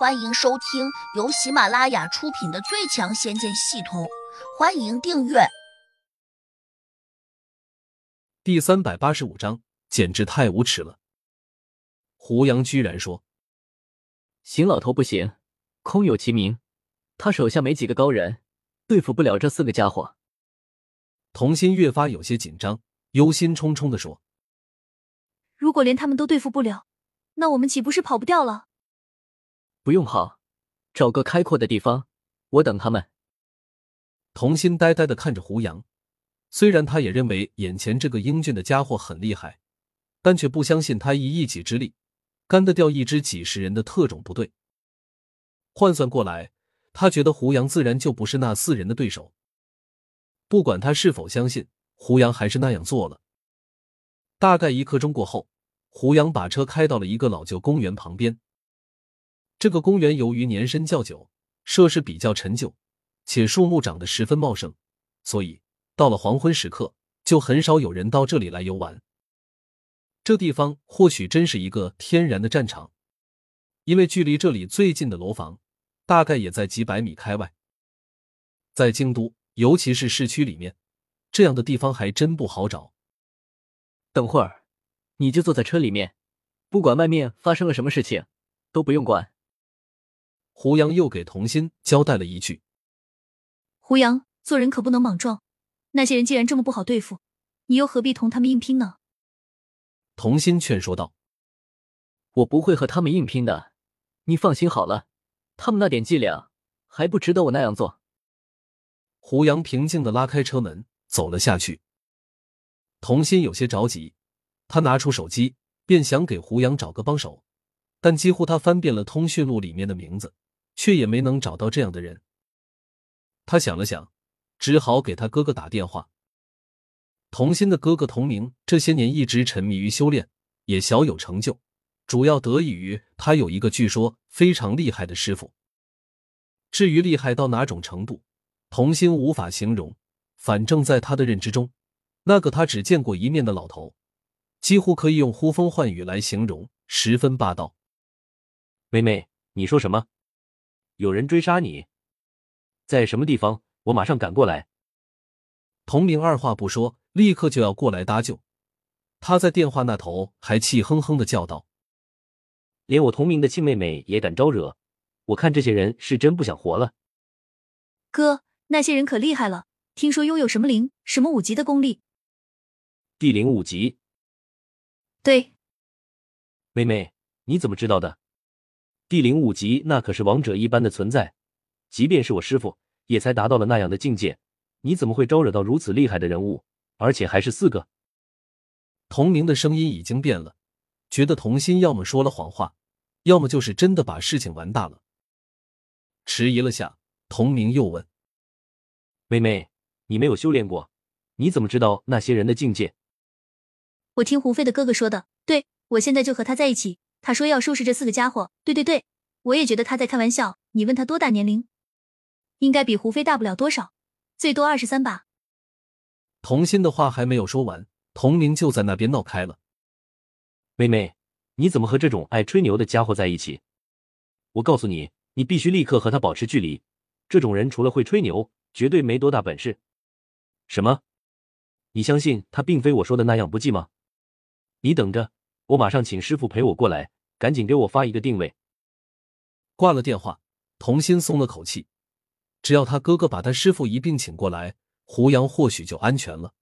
欢迎收听由喜马拉雅出品的《最强仙剑系统》，欢迎订阅。第三百八十五章，简直太无耻了！胡杨居然说：“邢老头不行，空有其名，他手下没几个高人，对付不了这四个家伙。”童心越发有些紧张，忧心忡忡的说：“如果连他们都对付不了，那我们岂不是跑不掉了？”不用跑，找个开阔的地方，我等他们。童心呆呆的看着胡杨，虽然他也认为眼前这个英俊的家伙很厉害，但却不相信他以一己之力干得掉一支几十人的特种部队。换算过来，他觉得胡杨自然就不是那四人的对手。不管他是否相信，胡杨还是那样做了。大概一刻钟过后，胡杨把车开到了一个老旧公园旁边。这个公园由于年深较久，设施比较陈旧，且树木长得十分茂盛，所以到了黄昏时刻，就很少有人到这里来游玩。这地方或许真是一个天然的战场，因为距离这里最近的楼房，大概也在几百米开外。在京都，尤其是市区里面，这样的地方还真不好找。等会儿，你就坐在车里面，不管外面发生了什么事情，都不用管。胡杨又给童心交代了一句：“胡杨，做人可不能莽撞。那些人既然这么不好对付，你又何必同他们硬拼呢？”童心劝说道：“我不会和他们硬拼的，你放心好了。他们那点伎俩还不值得我那样做。”胡杨平静的拉开车门走了下去。童心有些着急，他拿出手机便想给胡杨找个帮手，但几乎他翻遍了通讯录里面的名字。却也没能找到这样的人。他想了想，只好给他哥哥打电话。童心的哥哥童明这些年一直沉迷于修炼，也小有成就，主要得益于他有一个据说非常厉害的师傅。至于厉害到哪种程度，童心无法形容。反正在他的认知中，那个他只见过一面的老头，几乎可以用呼风唤雨来形容，十分霸道。妹妹，你说什么？有人追杀你，在什么地方？我马上赶过来。童明二话不说，立刻就要过来搭救。他在电话那头还气哼哼的叫道：“连我同名的亲妹妹也敢招惹，我看这些人是真不想活了。”哥，那些人可厉害了，听说拥有什么灵、什么五级的功力。地灵五级。对。妹妹，你怎么知道的？地灵五级，那可是王者一般的存在，即便是我师傅，也才达到了那样的境界。你怎么会招惹到如此厉害的人物，而且还是四个？童明的声音已经变了，觉得童心要么说了谎话，要么就是真的把事情玩大了。迟疑了下，童明又问：“妹妹，你没有修炼过，你怎么知道那些人的境界？”我听胡飞的哥哥说的，对我现在就和他在一起。他说要收拾这四个家伙。对对对，我也觉得他在开玩笑。你问他多大年龄？应该比胡飞大不了多少，最多二十三吧。童心的话还没有说完，童明就在那边闹开了。妹妹，你怎么和这种爱吹牛的家伙在一起？我告诉你，你必须立刻和他保持距离。这种人除了会吹牛，绝对没多大本事。什么？你相信他并非我说的那样不济吗？你等着。我马上请师傅陪我过来，赶紧给我发一个定位。挂了电话，童心松了口气，只要他哥哥把他师傅一并请过来，胡杨或许就安全了。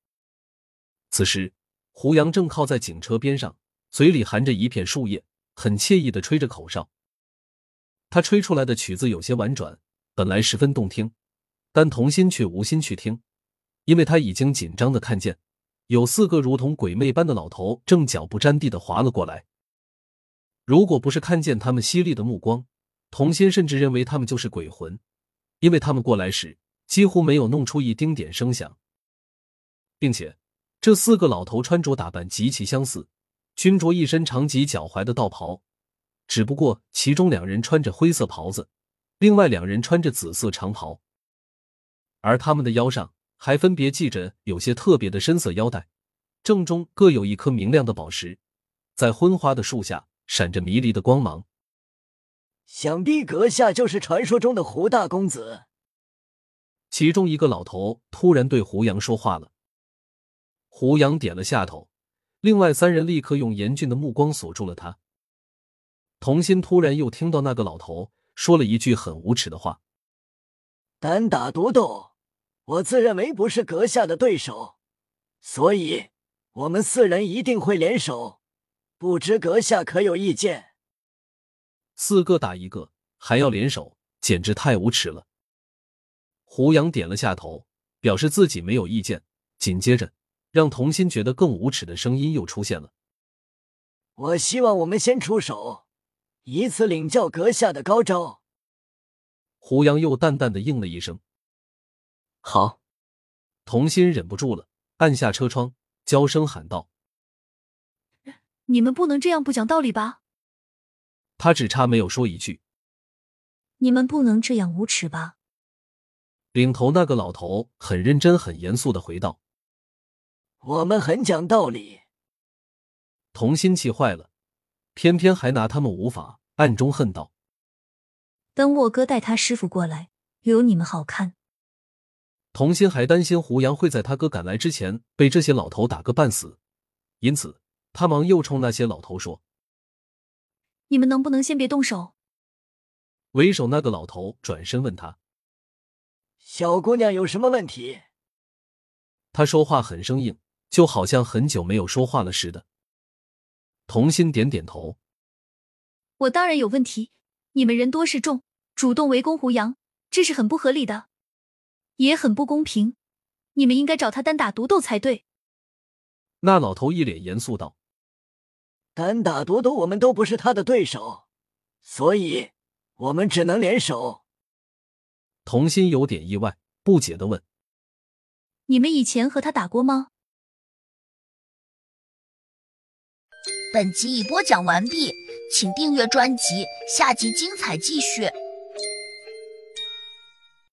此时，胡杨正靠在警车边上，嘴里含着一片树叶，很惬意的吹着口哨。他吹出来的曲子有些婉转，本来十分动听，但童心却无心去听，因为他已经紧张的看见。有四个如同鬼魅般的老头正脚不沾地的滑了过来。如果不是看见他们犀利的目光，童心甚至认为他们就是鬼魂，因为他们过来时几乎没有弄出一丁点声响，并且这四个老头穿着打扮极其相似，均着一身长及脚踝的道袍，只不过其中两人穿着灰色袍子，另外两人穿着紫色长袍，而他们的腰上。还分别系着有些特别的深色腰带，正中各有一颗明亮的宝石，在昏花的树下闪着迷离的光芒。想必阁下就是传说中的胡大公子。其中一个老头突然对胡杨说话了，胡杨点了下头，另外三人立刻用严峻的目光锁住了他。童心突然又听到那个老头说了一句很无耻的话：“单打独斗，我自认为不是阁下的对手，所以我们四人一定会联手，不知阁下可有意见？”四个打一个，还要联手，简直太无耻了。胡杨点了下头，表示自己没有意见。紧接着，让童心觉得更无耻的声音又出现了：“我希望我们先出手。”以此领教阁下的高招。胡杨又淡淡的应了一声：“好。”童心忍不住了，按下车窗，娇声喊道：“你们不能这样不讲道理吧？”他只差没有说一句：“你们不能这样无耻吧？”领头那个老头很认真、很严肃的回道：“我们很讲道理。”童心气坏了。偏偏还拿他们无法，暗中恨道：“等我哥带他师傅过来，有你们好看。”童心还担心胡杨会在他哥赶来之前被这些老头打个半死，因此他忙又冲那些老头说：“你们能不能先别动手？”为首那个老头转身问他：“小姑娘有什么问题？”他说话很生硬，就好像很久没有说话了似的。童心点点头，我当然有问题。你们人多势众，主动围攻胡杨，这是很不合理的，也很不公平。你们应该找他单打独斗才对。那老头一脸严肃道：“单打独斗，我们都不是他的对手，所以我们只能联手。”童心有点意外，不解的问：“你们以前和他打过吗？”本集已播讲完毕，请订阅专辑，下集精彩继续。